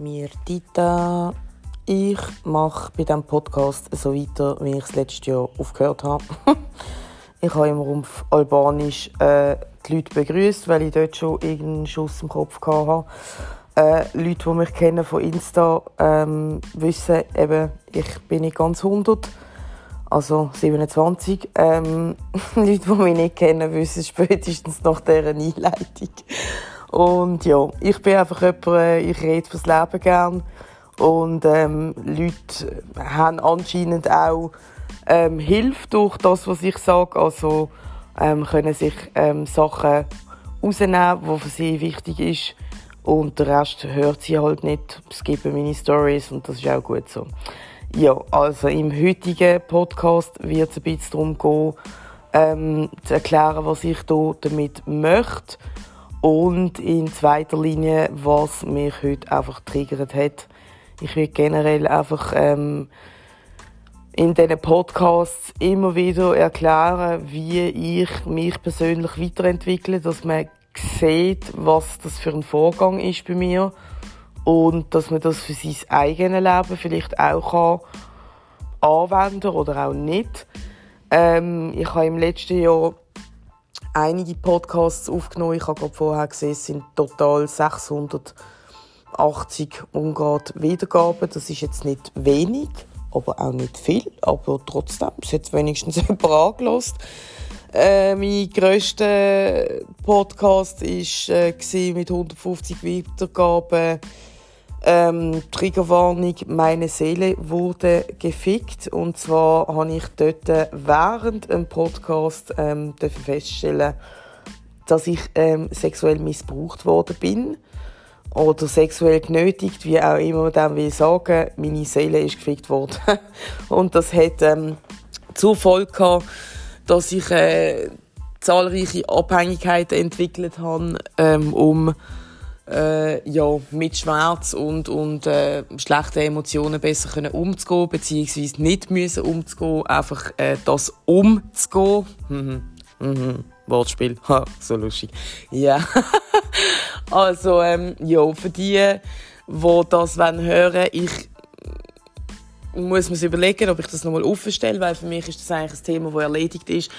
Mir Dita. Ich mache bei diesem Podcast so weiter, wie ich es letztes Jahr aufgehört habe. ich habe immer auf Albanisch äh, die Leute begrüßt, weil ich dort schon irgendeinen Schuss im Kopf hatte. Äh, Leute, die mich kennen von Insta, ähm, wissen eben, ich bin nicht ganz 100 also 27. Ähm, Leute, die mich nicht kennen, wissen spätestens nach dieser Einleitung. Und ja, ich bin einfach jemand, äh, ich rede fürs Leben gern. Und ähm, Leute haben anscheinend auch ähm, Hilfe durch das, was ich sage. Also ähm, können sich ähm, Sachen rausnehmen, die für sie wichtig ist. Und der Rest hört sie halt nicht. Es gibt meine Stories und das ist auch gut so. Ja, also im heutigen Podcast wird es ein bisschen darum gehen, ähm, zu erklären, was ich hier damit möchte und in zweiter Linie, was mich heute einfach triggert hat. Ich will generell einfach ähm, in diesen Podcasts immer wieder erklären, wie ich mich persönlich weiterentwickle, dass man sieht, was das für ein Vorgang ist bei mir und dass man das für sein eigenes Leben vielleicht auch kann anwenden oder auch nicht. Ähm, ich habe im letzten Jahr einige Podcasts aufgenommen. Ich habe vorher gesehen, es sind total 680 Ungrad Wiedergaben. Das ist jetzt nicht wenig, aber auch nicht viel. Aber trotzdem, es hat wenigstens jemand angelost. Äh, mein grösster Podcast war äh, mit 150 Wiedergaben ähm, Triggerwarnung, meine Seele wurde gefickt. Und zwar habe ich dort während einem Podcast ähm, feststellen, dass ich ähm, sexuell missbraucht worden bin. Oder sexuell genötigt, wie auch immer man dem will sagen. Meine Seele ist gefickt worden. Und das hat ähm, zur Folge gehabt, dass ich äh, zahlreiche Abhängigkeiten entwickelt habe, ähm, um äh, ja, mit Schmerz und, und äh, schlechten Emotionen besser können umzugehen, beziehungsweise nicht müssen umzugehen, einfach äh, das umzugehen. Mhm. Mhm. Wortspiel, ha, so lustig. Ja, also ähm, ja, für die, die das hören wollen, ich muss mir überlegen, ob ich das nochmal aufstelle, weil für mich ist das eigentlich ein Thema, das erledigt ist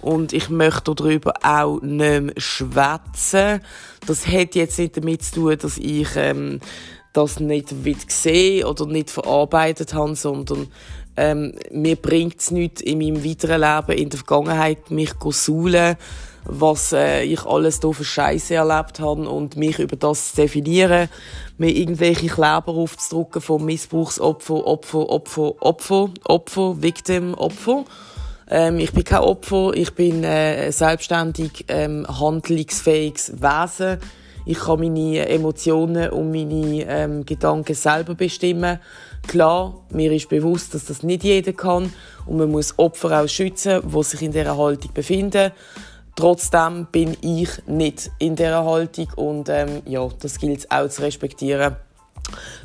und ich möchte darüber auch nicht mehr schwätzen. Das hat jetzt nicht damit zu tun, dass ich ähm, das nicht will sehen oder nicht verarbeitet habe, sondern ähm, mir bringt es nichts in meinem weiteren Leben in der Vergangenheit, mich zu suhlen, was äh, ich alles hier für Scheiße erlebt habe und mich über das zu definieren, mir irgendwelche Kleber aufzudrucken von Missbrauchsopfer, Opfer, Opfer, Opfer, Opfer, Victim, Opfer. Ähm, ich bin kein Opfer, ich bin äh, selbstständig ähm, handlungsfähiges Wesen. Ich kann meine Emotionen und meine ähm, Gedanken selber bestimmen. Klar, mir ist bewusst, dass das nicht jeder kann und man muss Opfer auch schützen, die sich in dieser Haltung befinden. Trotzdem bin ich nicht in dieser Haltung und ähm, ja, das gilt es auch zu respektieren.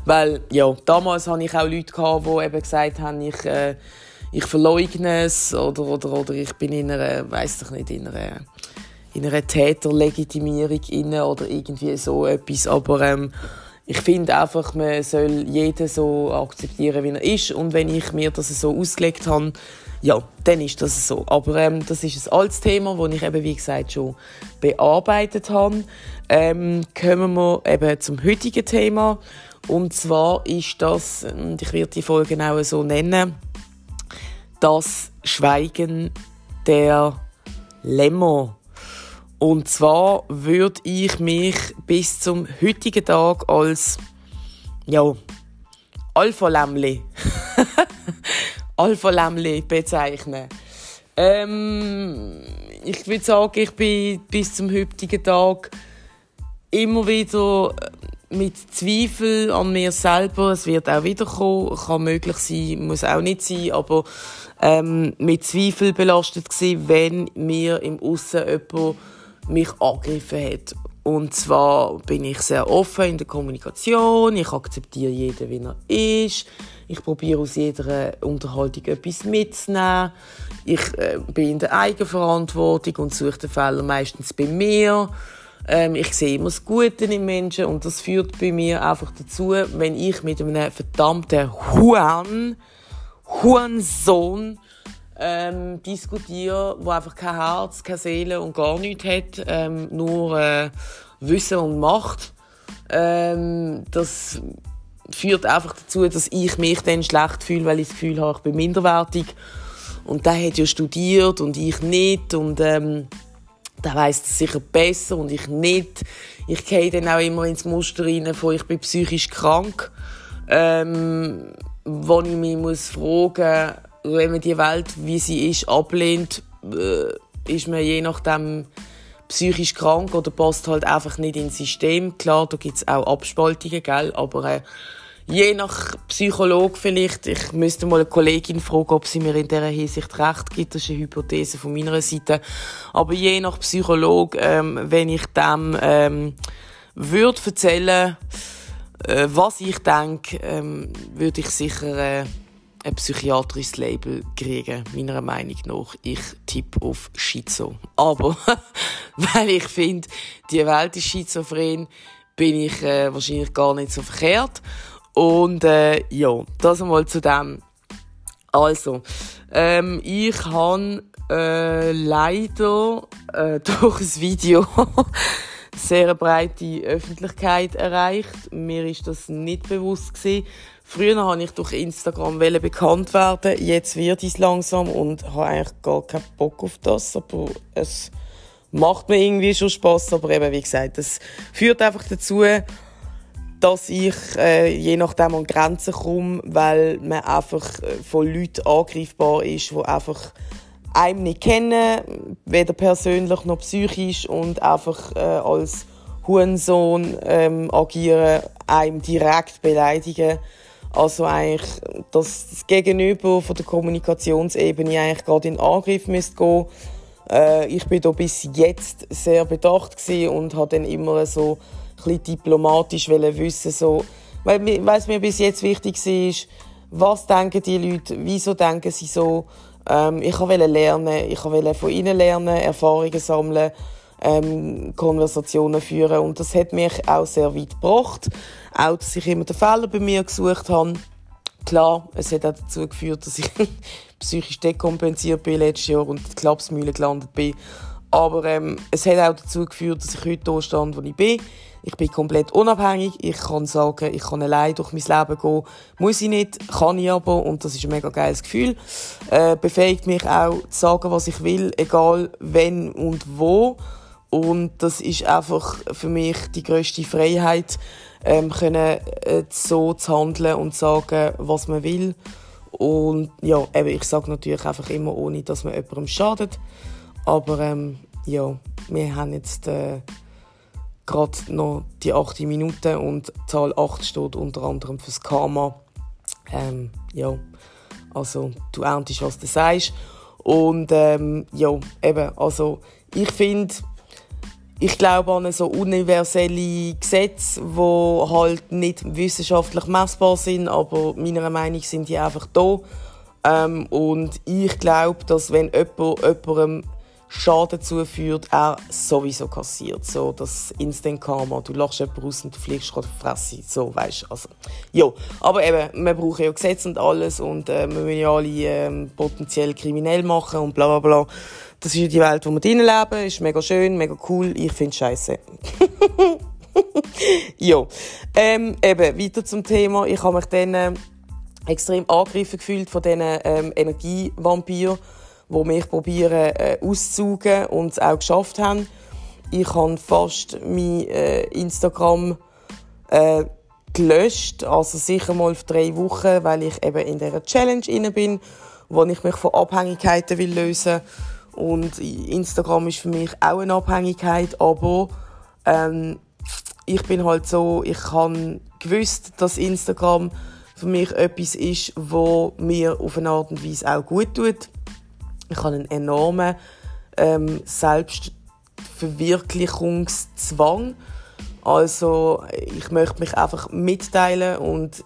Weil, ja, damals hatte ich auch Leute, gehabt, die eben gesagt haben, ich, äh, ich verleugne es oder, oder, oder ich bin in einer, weiss ich nicht, in einer, in einer Täterlegitimierung inne oder irgendwie so etwas. Aber ähm, ich finde einfach, man soll jeden so akzeptieren, wie er ist. Und wenn ich mir das so ausgelegt habe, ja, dann ist das so. Aber ähm, das ist ein altes Thema, das ich eben, wie gesagt, schon bearbeitet habe. Ähm, kommen wir eben zum heutigen Thema. Und zwar ist das, und ich werde die Folge auch so nennen, das Schweigen der Lämmer. Und zwar würde ich mich bis zum heutigen Tag als, ja, Alpha-Lämmli Alpha-Lämmli bezeichnen. Ähm, ich würde sagen, ich bin bis zum heutigen Tag immer wieder mit Zweifel an mir selber. Es wird auch wieder kommen, kann möglich sein, muss auch nicht sein, aber ähm, mit Zweifel belastet gewesen, wenn mir im Aussen jemand mich angegriffen hat. Und zwar bin ich sehr offen in der Kommunikation, ich akzeptiere jeden, wie er ist. Ich probiere aus jeder Unterhaltung etwas mitzunehmen. Ich äh, bin in der Eigenverantwortung und suche den Fehler meistens bei mir. Ähm, ich sehe immer das Gute im Menschen und das führt bei mir einfach dazu, wenn ich mit einem verdammten Huan, Huansohn ähm, diskutiere, wo einfach kein Herz, keine Seele und gar nichts hat, ähm, nur äh, Wissen und Macht. Ähm, das führt einfach dazu, dass ich mich dann schlecht fühle, weil ich das Gefühl habe, ich bin minderwertig. Und der hat ja studiert und ich nicht. Und ähm, der weiß es sicher besser und ich nicht. Ich gehe dann auch immer ins Muster rein von ich bin psychisch krank. Ähm, wo ich mich muss fragen wenn man die Welt, wie sie ist, ablehnt, äh, ist man je nachdem psychisch krank oder passt halt einfach nicht ins System. Klar, da gibt es auch Abspaltungen, gell? aber äh, je nach Psychologe vielleicht, ich müsste mal eine Kollegin fragen, ob sie mir in dieser Hinsicht recht gibt, das ist eine Hypothese von meiner Seite, aber je nach Psychologe, ähm, wenn ich dem ähm, würde erzählen, äh, was ich denke, ähm, würde ich sicher äh, ein psychiatrisches Label kriegen, meiner Meinung nach. Ich tippe auf Schizo. Aber, weil ich finde, die Welt ist schizophren, bin ich äh, wahrscheinlich gar nicht so verkehrt. Und äh, ja, das einmal zu dem. Also, ähm, ich habe äh, leider äh, durch ein Video sehr breite Öffentlichkeit erreicht. Mir ist das nicht bewusst gewesen. Früher habe ich durch Instagram bekannt werden, jetzt wird ich langsam und habe eigentlich gar keinen Bock auf das, aber es macht mir irgendwie schon Spaß, aber eben wie gesagt, es führt einfach dazu, dass ich äh, je nachdem an Grenzen komme, weil man einfach äh, von Leuten angreifbar ist, die einfach einem nicht kennen, weder persönlich noch psychisch und einfach äh, als Hurensohn ähm, agieren, einem direkt beleidigen. Also eigentlich, dass das Gegenüber von der Kommunikationsebene eigentlich gerade in Angriff müsste gehen. Äh, ich bin da bis jetzt sehr bedacht und habe dann immer so ein diplomatisch wissen, so, weil, es mir bis jetzt wichtig ist, was denken die Leute, wieso denken sie so. Ähm, ich wollte lernen, ich wollte von ihnen lernen, Erfahrungen sammeln, ähm, Konversationen führen und das hat mich auch sehr weit gebracht. Auch, dass ich immer den Fehler bei mir gesucht habe. Klar, es hat auch dazu geführt, dass ich psychisch dekompensiert bin letztes Jahr und in die Klapsmühle gelandet bin. Aber ähm, es hat auch dazu geführt, dass ich heute da stand, wo ich bin. Ich bin komplett unabhängig. Ich kann sagen, ich kann allein durch mein Leben gehen. Muss ich nicht, kann ich aber. Und das ist ein mega geiles Gefühl. Äh, befähigt mich auch zu sagen, was ich will, egal wenn und wo. Und das ist einfach für mich die größte Freiheit, ähm, können, äh, so zu handeln und zu sagen, was man will. Und ja, eben, ich sage natürlich einfach immer, ohne dass man jemandem schadet. Aber ähm, ja, wir haben jetzt äh, gerade noch die 8 Minuten und Zahl 8 steht unter anderem fürs Karma. Ähm, ja, also du erntest, was du sagst. Und ähm, ja, eben, also ich finde, ich glaube an so universelle Gesetze, die halt nicht wissenschaftlich messbar sind, aber meiner Meinung nach sind die einfach da. Ähm, und ich glaube, dass wenn jemand jemandem Schaden zuführt, er sowieso kassiert. So, das Instant Karma. Du lachst jemanden raus und du fliegst gerade Fresse. So, weißt also, ja. Aber eben, wir brauchen ja Gesetze und alles und äh, wir müssen ja alle ähm, potenziell kriminell machen und bla bla bla. Das ist ja die Welt, wo wir drinnen leben. Ist mega schön, mega cool. Ich find's scheiße. ja. Ähm, eben, weiter zum Thema. Ich habe mich dann äh, extrem angegriffen gefühlt von diesen ähm, Energievampiren die mich probieren äh, auszugen und es auch geschafft haben. Ich habe fast mein äh, Instagram äh, gelöscht, also sicher mal für drei Wochen, weil ich eben in dieser Challenge inne bin, wo ich mich von Abhängigkeiten will lösen und Instagram ist für mich auch eine Abhängigkeit, aber ähm, ich bin halt so, ich habe gewusst, dass Instagram für mich etwas ist, wo mir auf eine Art und Weise auch gut tut. Ich habe einen enormen ähm, Selbstverwirklichungszwang. Also ich möchte mich einfach mitteilen und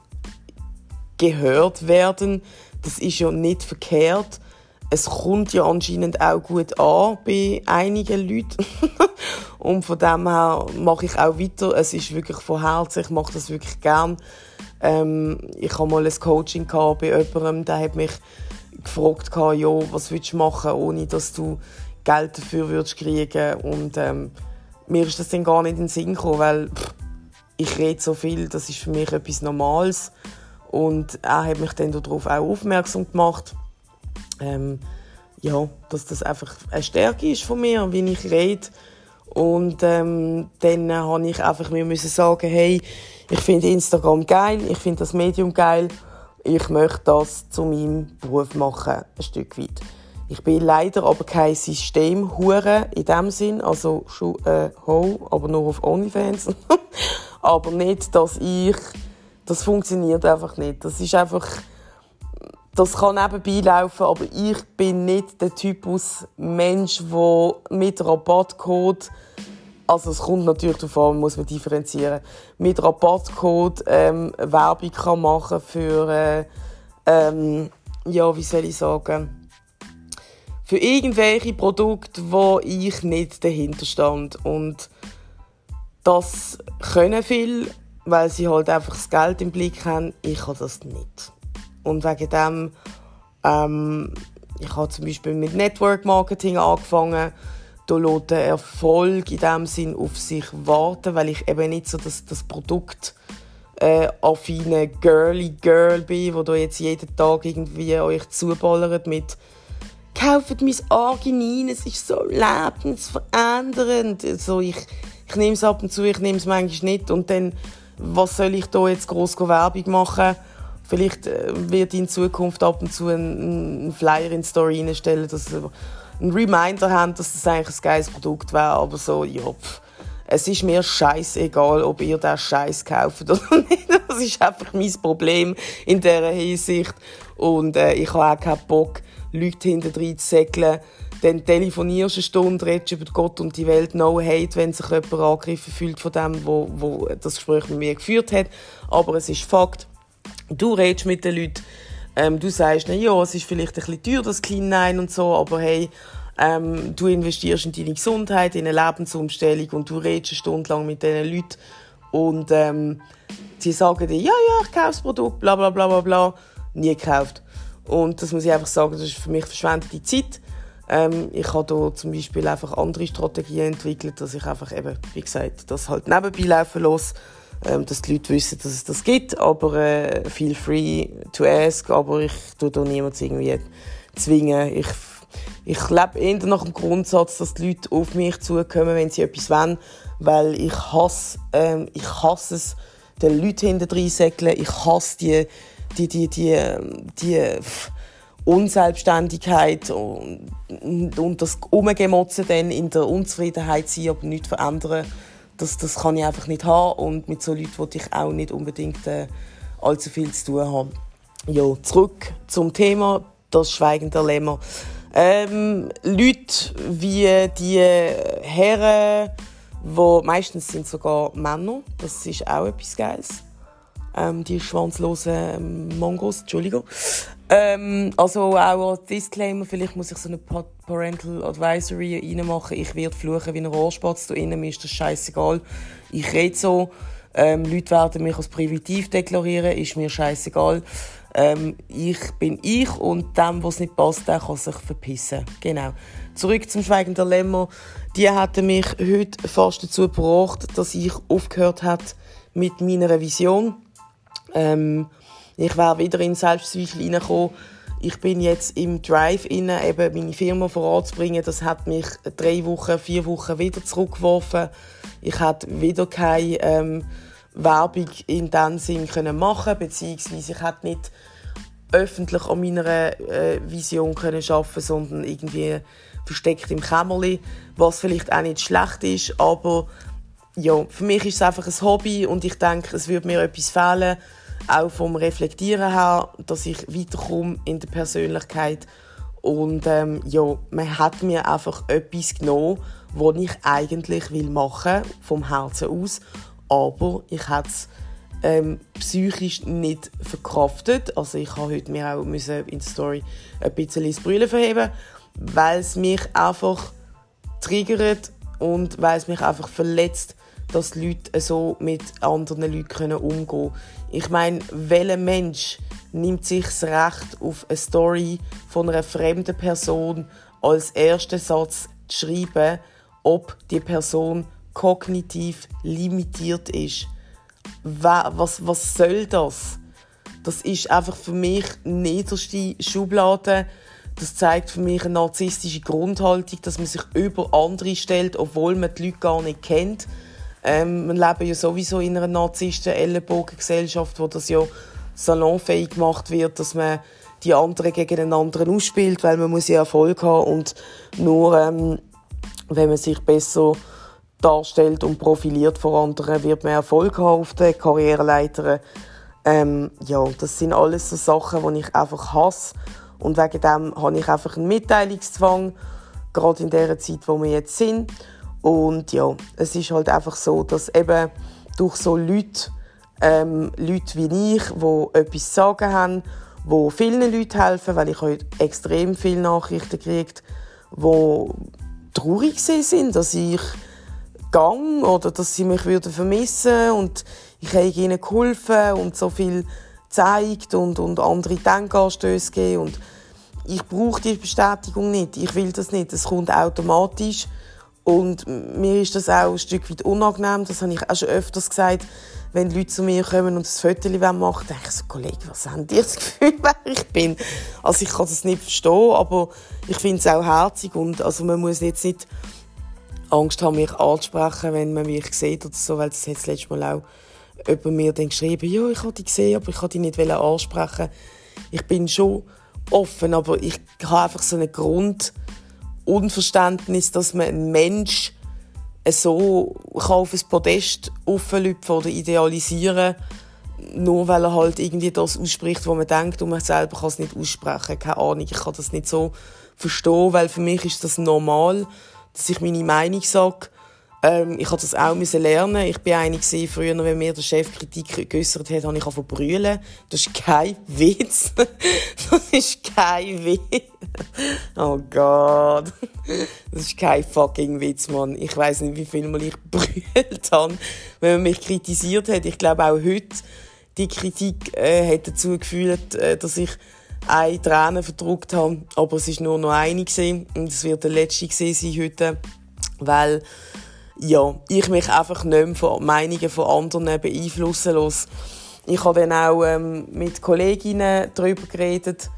gehört werden. Das ist ja nicht verkehrt. es kommt ja anscheinend auch gut an bei einigen Leuten. und von dem her mache ich auch weiter. Es ist wirklich von Herzen, ich mache das wirklich gern. Ähm, ich habe mal ein Coaching bei jemandem, der hat mich gefragt, ja, was willst du machen, ohne dass du Geld dafür würdest kriegen? Und ähm, mir ist das dann gar nicht in den Sinn gekommen, weil pff, ich rede so viel, das ist für mich etwas Normales. Und er hat mich dann darauf auch aufmerksam gemacht, ähm, ja, dass das einfach eine Stärke ist von mir, wie ich rede. Und ähm, dann habe ich einfach mir müssen sagen, hey, ich finde Instagram geil, ich finde das Medium geil, ich möchte das zu meinem Beruf machen, ein Stück weit. Ich bin leider aber kein Systemhure in dem Sinn, also schon äh, ho, aber nur auf OnlyFans. aber nicht, dass ich, das funktioniert einfach nicht. Das ist einfach, das kann nebenbei laufen, aber ich bin nicht der Typus Mensch, der mit Rabattcode also es kommt natürlich darauf an, muss man differenzieren, mit Rabattcode ähm, Werbung kann machen für, äh, ähm, ja, wie soll ich sagen, für irgendwelche Produkte, wo ich nicht dahinter stand. Und das können viele, weil sie halt einfach das Geld im Blick haben. Ich habe das nicht. Und wegen dem, ähm, ich habe zum Beispiel mit Network Marketing angefangen, der Erfolg in dem Sinn auf sich warten, weil ich eben nicht so das, das Produkt äh, affine girly Girl bin, wo da jetzt jeden Tag irgendwie euch zuballert mit kauft mein Arginin, es ist so lebensverändernd. Also ich, ich nehme es ab und zu, ich nehme es manchmal nicht und dann, was soll ich da jetzt groß Werbung machen? Vielleicht äh, wird in Zukunft ab und zu ein, ein Flyer in die Story reinstellen, dass einen Reminder haben, dass das eigentlich ein geiles Produkt wäre, aber so, ja, pff, es ist mir scheißegal, ob ihr das Scheiß kauft oder nicht. Das ist einfach mein Problem in dieser Hinsicht. Und äh, ich habe auch keinen Bock, Leute hinter zu säckeln. Dann telefonierst du eine Stunde, redest über Gott und die Welt, no hate, wenn sich jemand angegriffen fühlt von dem, wo, wo das Gespräch mit mir geführt hat. Aber es ist Fakt. Du redest mit den Leuten, ähm, du sagst, na ja, es ist vielleicht ein bisschen teuer, das Nein und so, aber hey, ähm, du investierst in deine Gesundheit, in eine Lebensumstellung und du redest eine Stunde lang mit diesen Leuten und ähm, sie sagen dir, ja, ja, ich kaufe das Produkt, bla bla bla bla bla, nie gekauft. Und das muss ich einfach sagen, das ist für mich verschwendete Zeit. Ähm, ich habe da zum Beispiel einfach andere Strategien entwickelt, dass ich einfach eben, wie gesagt, das halt nebenbei laufen lasse ähm, dass die Leute wissen, dass es das gibt, aber äh, feel free to ask, aber ich tue da niemanden irgendwie zwingen. Ich, ich lebe eher nach dem Grundsatz, dass die Leute auf mich zukommen, wenn sie etwas wollen, weil ich hasse, ähm, ich hasse es, den Leuten hinter säckeln, ich hasse die, die, die, die, die, Unselbstständigkeit und, und das Umgemotzen dann in der Unzufriedenheit sein, aber nichts verändern das, das kann ich einfach nicht haben und mit so Leuten wollte ich auch nicht unbedingt äh, allzu viel zu tun haben. Ja, zurück zum Thema, das Schweigen der Lämmer. Ähm, Leute wie die Herren, wo meistens sind sogar Männer, das ist auch etwas Geiles. Ähm, die schwanzlosen Mongos, Entschuldigung. Ähm, also auch als Disclaimer, vielleicht muss ich so eine Parental Advisory reinmachen. Ich werde fluchen wie ein Rohrspatz da innen, ist das scheißegal. Ich rede so. Ähm, Leute werden mich als primitiv deklarieren, ist mir scheißegal. Ähm, ich bin ich und dem, was nicht passt, der kann sich verpissen. Genau. Zurück zum Schweigen der Lämmer. Die hatten mich heute fast dazu gebracht, dass ich aufgehört habe mit meiner Vision. Ähm, ich wäre wieder in Selbstzweifel reingekommen. Ich bin jetzt im Drive inne, eben meine Firma voranzubringen. Das hat mich drei Wochen, vier Wochen wieder zurückgeworfen. Ich hätte wieder keine ähm, Werbung in diesem Sinn können machen beziehungsweise ich hätte nicht öffentlich an meiner äh, Vision können schaffen, sondern irgendwie versteckt im Kämmerli, was vielleicht auch nicht schlecht ist, aber ja, für mich ist es einfach ein Hobby und ich denke, es würde mir etwas fehlen, auch vom Reflektieren her, dass ich weiterkomme in der Persönlichkeit. Und ähm, ja, man hat mir einfach etwas genommen, was ich eigentlich will machen vom Herzen aus. Aber ich hätte es ähm, psychisch nicht verkraftet. Also ich habe heute mir auch müssen in der Story ein bisschen das Brüllen verheben, weil es mich einfach triggert und weil es mich einfach verletzt, dass Leute so mit anderen Leuten umgehen können. Ich meine, welcher Mensch nimmt sich das Recht auf eine Story von einer fremden Person als ersten Satz zu schreiben, ob die Person kognitiv limitiert ist? Was, was soll das? Das ist einfach für mich niederste Schublade. Das zeigt für mich eine narzisstische Grundhaltung, dass man sich über andere stellt, obwohl man die Leute gar nicht kennt ähm, wir leben ja sowieso in einer Narzissten-Ellenbogengesellschaft, wo das ja salonfähig gemacht wird, dass man die anderen gegen den anderen ausspielt, weil man muss ja Erfolg haben und nur ähm, wenn man sich besser darstellt und profiliert vor anderen, wird man Erfolg haben auf der Karriereleiter. Ähm, ja, das sind alles so Sachen, die ich einfach hasse und wegen dem habe ich einfach einen Mitteilungszwang, gerade in der Zeit, wo wir jetzt sind. Und ja, es ist halt einfach so, dass eben durch so Leute, ähm, Leute wie ich, die etwas zu sagen haben, die vielen Leuten helfen, weil ich heute extrem viele Nachrichten gekriegt, die traurig sind, dass ich gang oder dass sie mich würden vermissen und ich habe ihnen geholfen und so viel gezeigt und, und andere Denkanstöße gegeben. Und ich brauche die Bestätigung nicht, ich will das nicht, es kommt automatisch und mir ist das auch ein Stück weit unangenehm. Das habe ich auch schon öfters gesagt. Wenn Leute zu mir kommen und ein Foto machen denke ich so, Kollege, was haben die das Gefühl, wer ich bin? Also ich kann das nicht verstehen, aber ich finde es auch herzig und also man muss jetzt nicht Angst haben, mich anzusprechen, wenn man mich sieht oder so, weil das hat das letzte Mal auch jemand mir dann geschrieben, ja, ich habe dich gesehen, aber ich kann dich nicht ansprechen. Ich bin schon offen, aber ich habe einfach so einen Grund, Unverständnis, dass man einen Mensch so auf ein Podest auflüpfen oder idealisieren nur weil er halt irgendwie das ausspricht, was man denkt und man selber kann es nicht aussprechen. Keine Ahnung, ich kann das nicht so verstehen, weil für mich ist das normal, dass ich meine Meinung sage ähm, ich musste das auch müssen lernen. Ich bin eine früher, wenn mir der Chef Kritik geäußert hat, habe ich angefangen brüllen. Das ist kein Witz. das ist kein Witz. Oh Gott. Das ist kein fucking Witz, Mann. Ich weiß nicht, wie viel Mal ich brüllt habe, wenn man mich kritisiert hat. Ich glaube auch heute, die Kritik äh, hat dazu geführt, äh, dass ich eine Träne verdruckt habe. Aber es ist nur noch eine gewesen. Und es wird der letzte gewesen sein heute. Weil ja, ich mich einfach nicht mehr von Meinungen von anderen beeinflussen lasse. Ich habe dann auch ähm, mit Kolleginnen darüber geredet,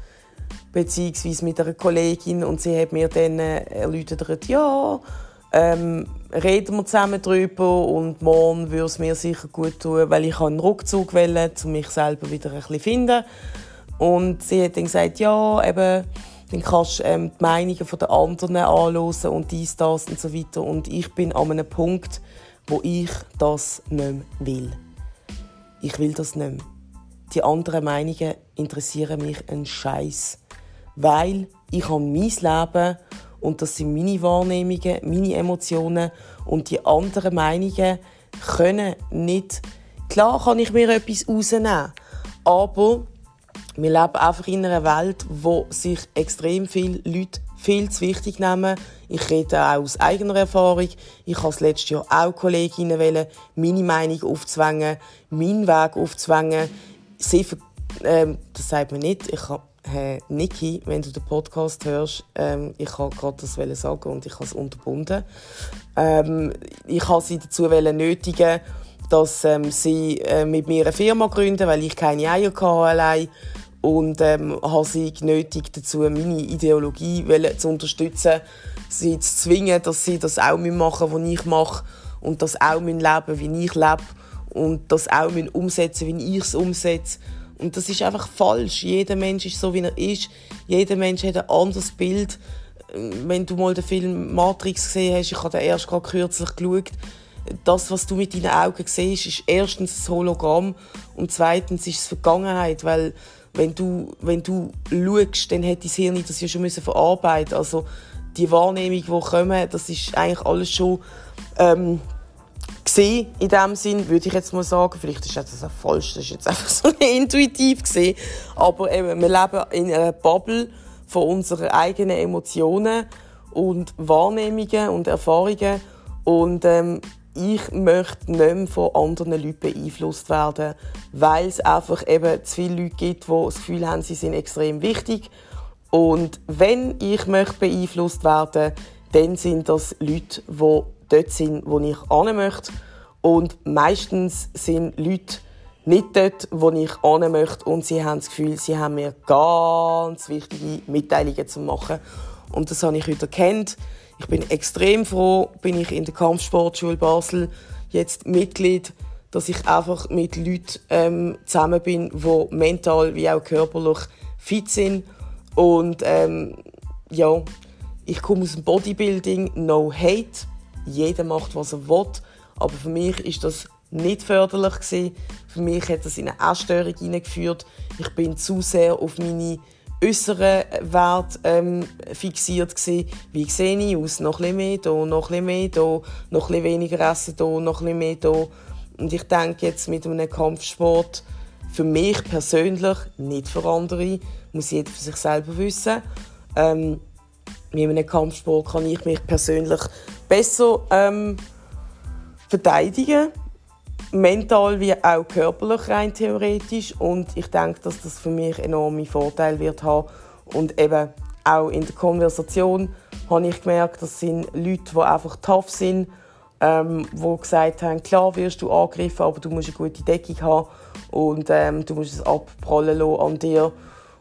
beziehungsweise mit einer Kollegin und sie hat mir dann äh, erläutert, ja, ähm, reden wir zusammen darüber und morgen würde es mir sicher gut tun, weil ich einen Rückzug wollte, um mich selber wieder ein bisschen finden. Und sie hat dann gesagt, ja, eben, dann kannst du ähm, die Meinungen der anderen anhören und dies, das und so weiter. Und ich bin an einem Punkt, wo ich das nicht mehr will. Ich will das nicht mehr. Die anderen Meinungen interessieren mich einen Scheiß, weil ich habe mein Leben und das sind meine Wahrnehmungen, meine Emotionen und die anderen Meinungen können nicht. Klar kann ich mir etwas rausnehmen, aber wir leben einfach in einer Welt, wo sich extrem viele Leute viel zu wichtig nehmen. Ich rede auch aus eigener Erfahrung. Ich habe letztes Jahr auch Kolleginnen wählen, meine Meinung aufzwängen, meinen Weg aufzwängen. Sie, ähm, das sagt man nicht. Ich habe Hey, Niki, wenn du den Podcast hörst, ähm, ich wollte gerade das sagen und ich habe es unterbunden. Ähm, ich habe sie dazu nötigen, dass ähm, sie äh, mit mir eine Firma gründen, weil ich keine Eier hatte allein und ähm, habe sie genötigt dazu, meine Ideologie zu unterstützen, sie zu zwingen, dass sie das auch machen was ich mache und das auch leben wie ich lebe und das auch umsetzen wie ich es umsetze. Und das ist einfach falsch. Jeder Mensch ist so, wie er ist. Jeder Mensch hat ein anderes Bild. Wenn du mal den Film Matrix gesehen hast, ich habe den erst gerade kürzlich geschaut, das, was du mit deinen Augen siehst, ist erstens das Hologramm und zweitens ist es Vergangenheit, weil wenn du, wenn du schaust, dann hat dein Hirn das ja schon müssen verarbeiten Also die Wahrnehmung, die kommen, das ist eigentlich alles schon ähm, gesehen in dem Sinn, würde ich jetzt mal sagen. Vielleicht ist das auch falsch, das ist jetzt einfach so intuitiv gesehen. Aber eben, wir leben in einer Bubble von unseren eigenen Emotionen und Wahrnehmungen und Erfahrungen und ähm, ich möchte nicht mehr von anderen Leuten beeinflusst werden, weil es einfach eben zu viele Leute gibt, die das Gefühl haben, sie sind extrem wichtig. Und wenn ich möchte beeinflusst werden dann sind das Leute, die dort sind, wo ich hin möchte. Und meistens sind Leute nicht dort, wo ich hin möchte. Und sie haben das Gefühl, sie haben mir ganz wichtige Mitteilungen zu machen. Und das habe ich heute erkannt. Ich bin extrem froh, bin ich in der Kampfsportschule Basel jetzt Mitglied, dass ich einfach mit Leuten ähm, zusammen bin, die mental wie auch körperlich fit sind. Und ähm, ja, ich komme aus dem Bodybuilding, no hate. Jeder macht, was er will. Aber für mich ist das nicht förderlich gewesen. Für mich hat das in eine Essstörung hineingeführt. Ich bin zu sehr auf meine äußeren Werte ähm, fixiert gewesen. Wie sehe ich aus? Noch ein bisschen mehr hier, noch ein bisschen mehr hier, noch ein bisschen weniger essen hier, noch ein bisschen mehr hier. Und ich denke jetzt mit einem Kampfsport, für mich persönlich, nicht für andere, muss jeder für sich selber wissen. Ähm, mit einem Kampfsport kann ich mich persönlich besser ähm, verteidigen mental wie auch körperlich rein theoretisch und ich denke, dass das für mich enorme Vorteile wird haben und eben auch in der Konversation habe ich gemerkt, das sind Leute, die einfach tough sind, ähm, die gesagt haben, klar wirst du angegriffen, aber du musst eine gute Deckung haben und ähm, du musst es abprallen lassen an dir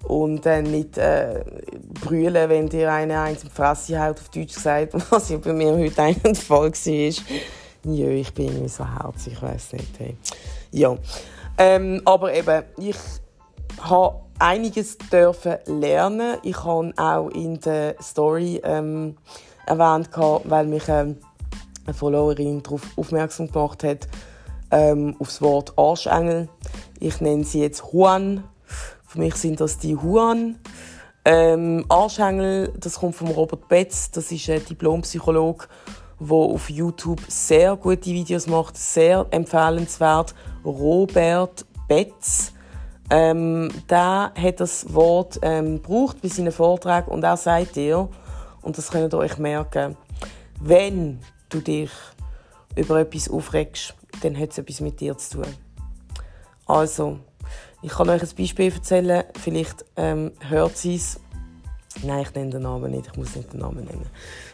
und dann nicht äh, brüllen, wenn dir einer eins in die Fresse haut, auf Deutsch gesagt, was ja bei mir heute ein Fall war. Ja, ich bin irgendwie so herzig, ich weiß nicht. Hey. Ja, ähm, aber eben, ich habe einiges dürfen lernen. Ich habe auch in der Story ähm, erwähnt, weil mich ähm, eine Followerin darauf aufmerksam gemacht hat, ähm, auf das Wort Arschengel. Ich nenne sie jetzt Juan. Für mich sind das die Juan. Ähm, Arschengel, das kommt von Robert Betz, das ist ein Diplompsychologe wo auf YouTube sehr gute Videos macht, sehr empfehlenswert. Robert Betz. Ähm, der hat das Wort ähm, gebraucht bei seinen Vorträgen und er sagt dir, und das könnt ihr euch merken, wenn du dich über etwas aufregst, dann hat es etwas mit dir zu tun. Also, ich kann euch ein Beispiel erzählen, vielleicht ähm, hört sie es Nein, ich nenne den Namen nicht. Ich muss nicht den Namen nennen.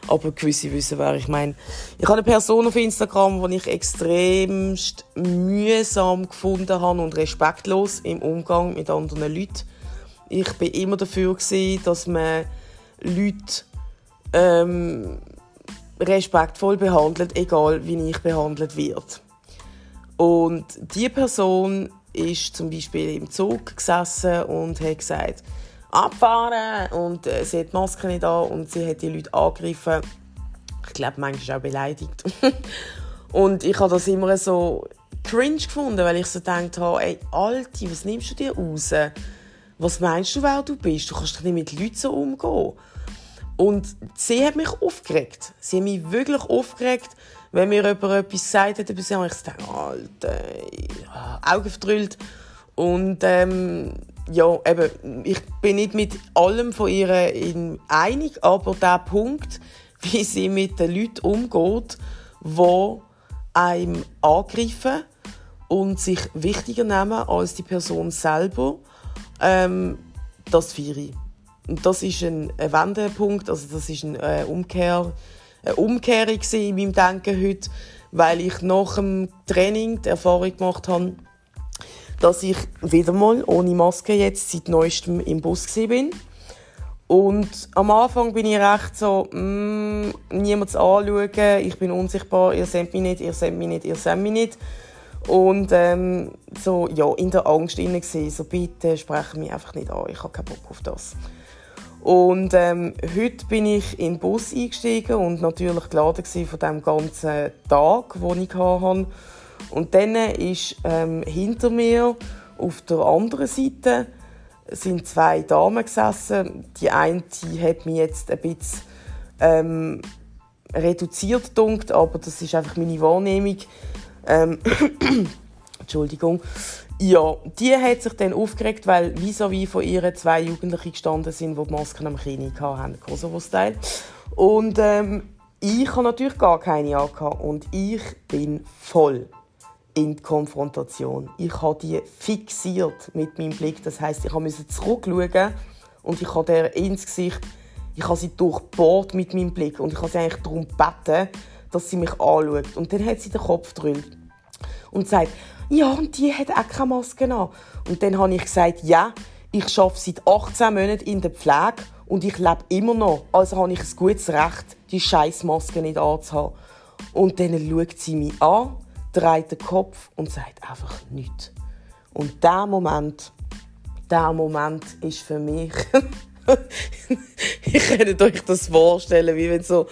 Aber gewisse wissen, wer ich meine. Ich habe eine Person auf Instagram, die ich extremst mühsam gefunden habe und respektlos im Umgang mit anderen Leuten. Ich bin immer dafür gewesen, dass man Leute ähm, respektvoll behandelt, egal wie ich behandelt wird. Und diese Person ist zum Beispiel im Zug gesessen und hat gesagt, abfahren und äh, sie hat die Maske nicht an und sie hat die Leute angegriffen. Ich glaube, manchmal auch beleidigt. und ich habe das immer so cringe gefunden, weil ich so gedacht habe, ey, Alte, was nimmst du dir raus? Was meinst du, wer du bist? Du kannst doch nicht mit Leuten so umgehen. Und sie hat mich aufgeregt. Sie hat mich wirklich aufgeregt, wenn mir jemand etwas gesagt hat, ich gedacht, Alter, Augen verdrüllt. Und ähm, ja, eben, ich bin nicht mit allem von ihr einig, aber der Punkt, wie sie mit den Leuten umgeht, die einem angreifen und sich wichtiger nehmen als die Person selber, ähm, das feiere ich. Und das ist ein, Wendepunkt, also das ist eine, äh, Umkehr, eine Umkehrung in meinem Denken heute, weil ich nach dem Training die Erfahrung gemacht habe, dass ich wieder mal ohne Maske jetzt seit neuestem im Bus bin. Und am Anfang bin ich recht so, mm, niemand anschauen, ich bin unsichtbar, ihr seht mich nicht, ihr seht mich nicht, ihr seht mich nicht. Und ähm, so, ja, in der Angst inne so bitte spreche mich einfach nicht an, ich habe keinen Bock auf das. Und ähm, heute bin ich in den Bus eingestiegen und natürlich geladen von dem ganzen Tag, den ich hatte. Und dann ist ähm, hinter mir auf der anderen Seite sind zwei Damen gesessen. Die eine die hat mich jetzt ein bisschen ähm, reduziert dunkt, aber das ist einfach meine Wahrnehmung. Ähm, Entschuldigung. Ja, die hat sich dann aufgeregt, weil vis-à-vis von ihren zwei Jugendlichen gestanden sind, die die Masken am Kinn hatten, Kosovo-Style. Und ähm, ich habe natürlich gar keine angehabt und ich bin voll in die Konfrontation. Ich habe die fixiert mit meinem Blick. Das heißt, ich musste zurückschauen und ich habe der ins Gesicht, ich habe sie durchbohrt mit meinem Blick und ich habe sie eigentlich darum gebeten, dass sie mich anschaut. Und dann hat sie den Kopf gedrückt und sagt, ja, und die hat auch keine Maske an. Und dann habe ich gesagt, ja, ich arbeite seit 18 Monaten in der Pflege und ich lebe immer noch. Also habe ich ein gutes Recht, die scheiß Maske nicht anzuhaben. Und dann schaut sie mich an, dreht den Kopf und sagt einfach nichts. Und der Moment, der Moment ist für mich... ich könnte euch das vorstellen, wie wenn so,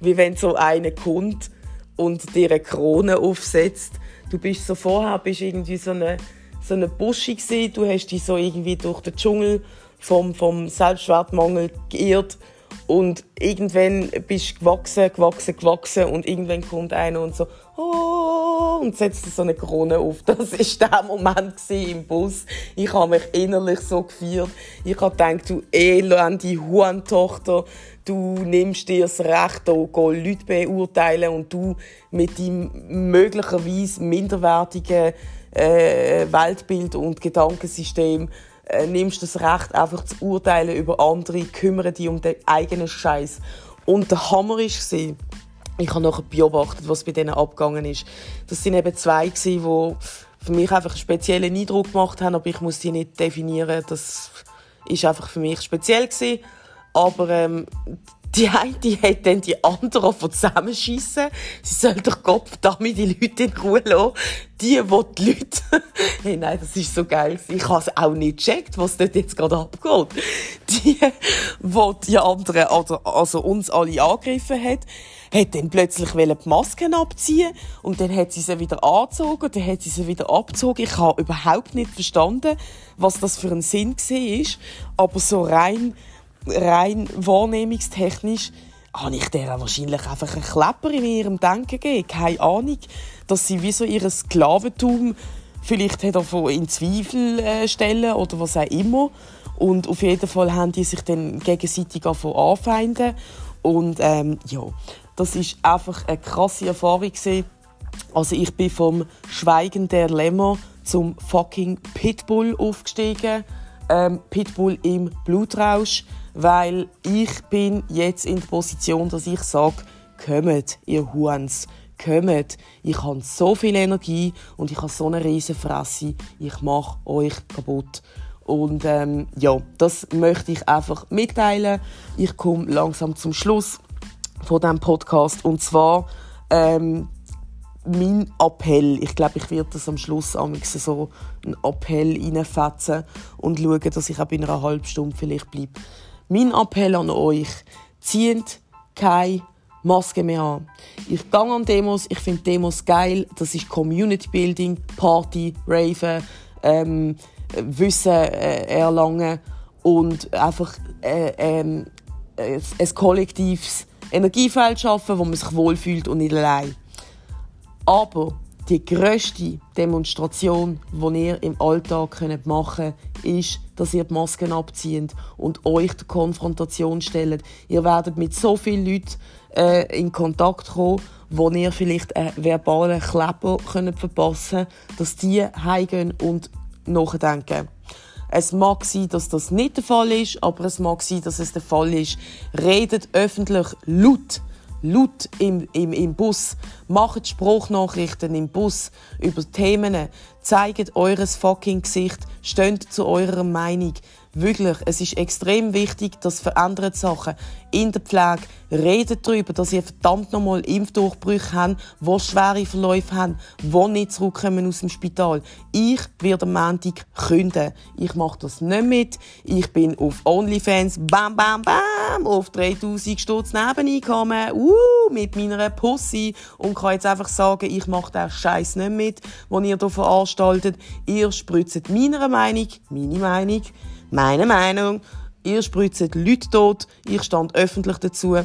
wie wenn so einer kommt und dir eine Krone aufsetzt du bist so vorher bist irgendwie so eine so eine Buschi gewesen. du hast dich so irgendwie durch den Dschungel vom vom Selbstwertmangel geirrt und irgendwann bist du gewachsen, gewachsen, gewachsen und irgendwann kommt einer und so und setzt so eine Krone auf. Das ist der Moment im Bus. Ich habe mich innerlich so gefeiert. Ich habe gedacht, du elende Hurentochter, du nimmst dir das Recht, hier Leute beurteilen und du mit deinem möglicherweise minderwertigen äh, Weltbild und Gedankensystem äh, nimmst das Recht, einfach zu urteilen über andere, kümmere dich um den eigenen Scheiß. Und der Hammer war, ich habe nachher beobachtet, was bei denen abgegangen ist. Das sind eben zwei die für mich einfach einen speziellen Eindruck gemacht haben, aber ich muss die nicht definieren. Das ist einfach für mich speziell gewesen. Aber ähm, die eine die hat dann die andere von zusammenschiessen. Sie soll doch Kopf damit die Leute in Ruhe lassen. Die, die die Leute... hey, nein, das ist so geil. Ich habe es auch nicht gecheckt, was dort jetzt gerade abgeht. Die, die die anderen, also, also uns alle angegriffen hat, hat dann plötzlich die Masken abziehen und dann hat sie sie wieder angezogen und dann hat sie sie wieder abgezogen. Ich habe überhaupt nicht verstanden, was das für ein Sinn war, aber so rein rein wahrnehmungstechnisch habe ich der wahrscheinlich einfach einen Klepper in ihrem Denken gegeben. Keine Ahnung, dass sie wie so ihr Sklaventum vielleicht hat davon in Zweifel äh, stellen oder was auch immer. Und auf jeden Fall haben die sich dann gegenseitig anfeinden. Und ähm, ja, das ist einfach eine krasse Erfahrung gewesen. Also ich bin vom Schweigen der Lämmer zum fucking Pitbull aufgestiegen. Ähm, Pitbull im Blutrausch weil ich bin jetzt in der Position, dass ich sage, kommt, ihr Huans, kommt. Ich habe so viel Energie und ich habe so eine riesen Fresse. Ich mache euch kaputt. Und ähm, ja, das möchte ich einfach mitteilen. Ich komme langsam zum Schluss von diesem Podcast. Und zwar ähm, mein Appell. Ich glaube, ich werde das am Schluss so einen Appell reinfetzen und schauen, dass ich auch in einer halben Stunde vielleicht bleibe. Mein Appell an euch, zieht keine Maske mehr an. Ich gehe an Demos, ich finde Demos geil. Das ist Community Building, Party, Raven, ähm, Wissen äh, erlangen und einfach äh, äh, ein kollektives Energiefeld schaffen, wo man sich wohlfühlt und nicht allein. Aber die grösste Demonstration, die ihr im Alltag machen könnt, ist, dass ihr die Masken abzieht und euch der Konfrontation stellt. Ihr werdet mit so vielen Leuten äh, in Kontakt kommen, wo ihr vielleicht einen verbalen Kleber verpassen könnt, dass die heimgehen und nachdenken. Es mag sein, dass das nicht der Fall ist, aber es mag sein, dass es der Fall ist. Redet öffentlich laut. Laut im, im, im Bus, macht Spruchnachrichten im Bus über Themen, zeigt eures fucking Gesicht, steht zu eurer Meinung, Wirklich, es ist extrem wichtig, dass veränderte Sachen in der Pflege redet darüber, dass ihr verdammt nochmal Impfdurchbrüche habt, wo schwere Verläufe haben, wo nicht zurückkommen aus dem Spital. Ich werde am Montag künden. Ich mache das nicht mit. Ich bin auf OnlyFans, bam, bam, bam, auf 3000 Stutz Nebeneinkommen, uh, mit meiner Pussy und kann jetzt einfach sagen, ich mache den Scheiß nicht mit, den ihr hier veranstaltet. Ihr spritzt meiner Meinung, meine Meinung, meine Meinung. Ihr spritzt Leute tot. Ich stand öffentlich dazu.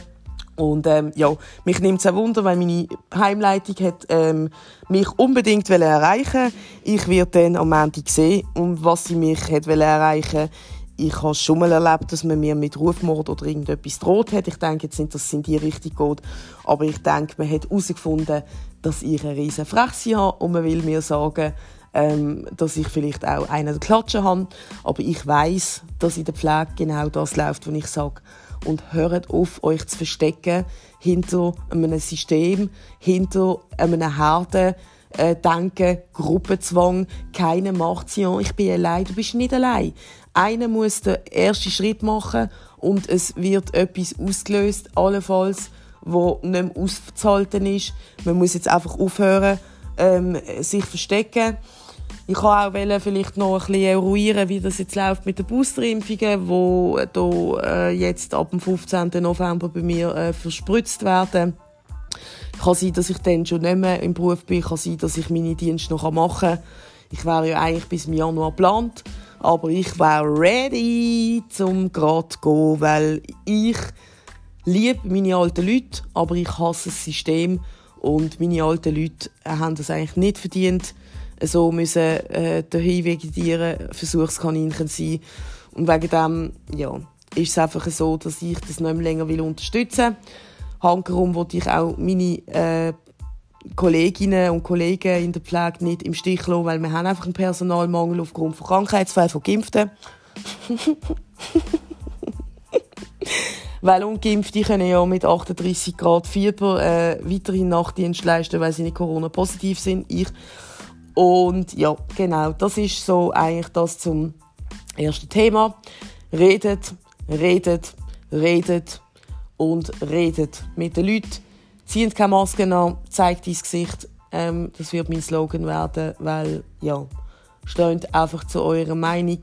Und ähm, ja, mich nimmt es ein Wunder, weil meine Heimleitung hat ähm, mich unbedingt erreichen Ich werde dann am Montag sehen, um was sie mich hat erreichen Ich habe schon mal erlebt, dass man mir mit Rufmord oder irgendetwas droht hat. Ich denke jetzt nicht, dass es in die Richtung geht. Aber ich denke, man hat herausgefunden, dass ich eine riesen Fresse habe und man will mir sagen, ähm, dass ich vielleicht auch einen Klatschen habe. Aber ich weiß, dass in der Pflege genau das läuft, was ich sage und hört auf, euch zu verstecken hinter einem System, hinter einem harten äh, Denken, Gruppenzwang, keine macht sie ich bin allein, du bist nicht allein. Einer muss den ersten Schritt machen und es wird etwas ausgelöst, allenfalls, wo nicht mehr auszuhalten ist. Man muss jetzt einfach aufhören, ähm, sich verstecken ich kann auch vielleicht noch ein bisschen eruieren, wie das jetzt läuft mit den Boosterimpfungen, die äh, jetzt ab dem 15. November bei mir äh, verspritzt werden. Kann sein, dass ich dann schon nicht mehr im Beruf bin, kann sein, dass ich meine Dienste noch machen kann. Ich wäre ja eigentlich bis im Januar geplant, aber ich wäre ready, zum gerade zu gehen, weil ich liebe meine alten Leute, aber ich hasse das System und meine alten Leute haben das eigentlich nicht verdient, so müssen äh, dahin vegetieren, Versuchskaninchen sein. Und wegen dem, ja, ist es einfach so, dass ich das nicht mehr länger will unterstützen will. Hankerum wollte ich auch meine äh, Kolleginnen und Kollegen in der Pflege nicht im Stich lassen, weil wir haben einfach einen Personalmangel aufgrund von Krankheitsfällen von Geimpften. weil Ungeimpfte können ja mit 38 Grad Fieber äh, weiterhin Nachtdienst leisten, weil sie nicht Corona-positiv sind. Ich und ja, genau, das ist so eigentlich das zum ersten Thema. Redet, redet, redet und redet mit den Leuten. Zieht keine Maske an, zeigt dein Gesicht. Ähm, das wird mein Slogan werden, weil, ja, steht einfach zu eurer Meinung.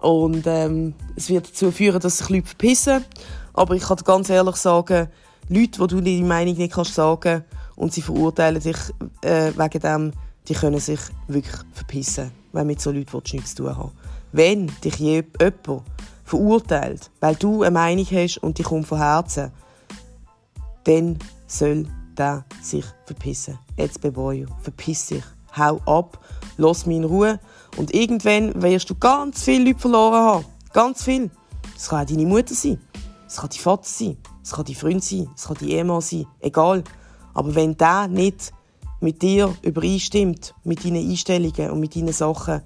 Und ähm, es wird dazu führen, dass sich Leute verpissen. Aber ich kann dir ganz ehrlich sagen, Leute, wo du deine Meinung nicht kannst sagen und sie verurteilen dich äh, wegen dem, die können sich wirklich verpissen, wenn mit so Leuten nichts zu tun haben. Wenn dich jemand verurteilt, weil du eine Meinung hast und die kommt von Herzen, dann soll der sich verpissen. Jetzt Beboyo, verpiss dich, hau ab, lass mich in Ruhe und irgendwann wirst du ganz viele Leute verloren haben. Ganz viel. Es kann auch deine Mutter sein, es kann dein Vater sein, es kann dein Freund sein, es kann dein Ehemann sein, egal. Aber wenn der nicht mit dir übereinstimmt, mit deinen Einstellungen und mit deinen Sachen,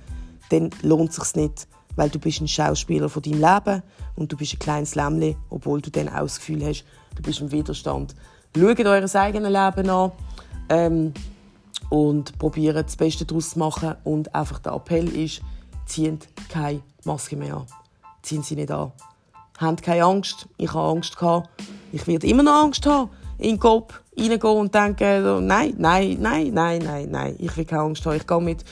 dann lohnt es sich nicht, weil du bist ein Schauspieler von deinem Leben und du bist ein kleines Lämmchen, obwohl du dann auch das Gefühl hast, du bist im Widerstand. Schaut euer eigenes Leben an ähm, und probiert das Beste daraus zu machen und einfach der Appell ist, zieht keine Maske mehr an. Ziehen sie nicht an. Habt keine Angst. Ich habe Angst gehabt. Ich werde immer noch Angst haben in den Kopf reingehen und denken, nein, nein, nein, nein, nein, nein, ich will keine Angst haben. Ich gehe mit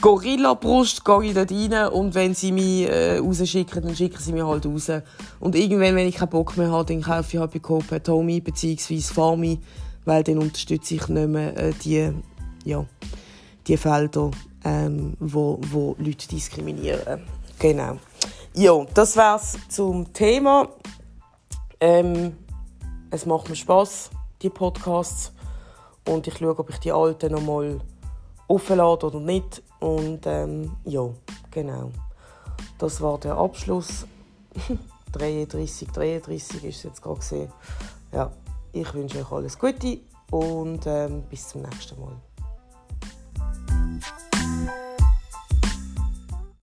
Gorilla-Brust dort rein und wenn sie mich äh, rausschicken, dann schicken sie mich halt raus. Und irgendwann, wenn ich keinen Bock mehr habe, dann kaufe ich halt bei Coop Tommy bzw. Farmi, weil dann unterstütze ich nicht mehr äh, die, ja, die Felder, ähm, wo, wo Leute diskriminieren. Genau. Ja, das war's zum Thema. Ähm, es macht mir Spaß die Podcasts und ich schaue, ob ich die alten noch mal auflade oder nicht und ähm, ja, genau. Das war der Abschluss. 33, 33 ist es jetzt gerade gesehen. Ja, ich wünsche euch alles Gute und ähm, bis zum nächsten Mal.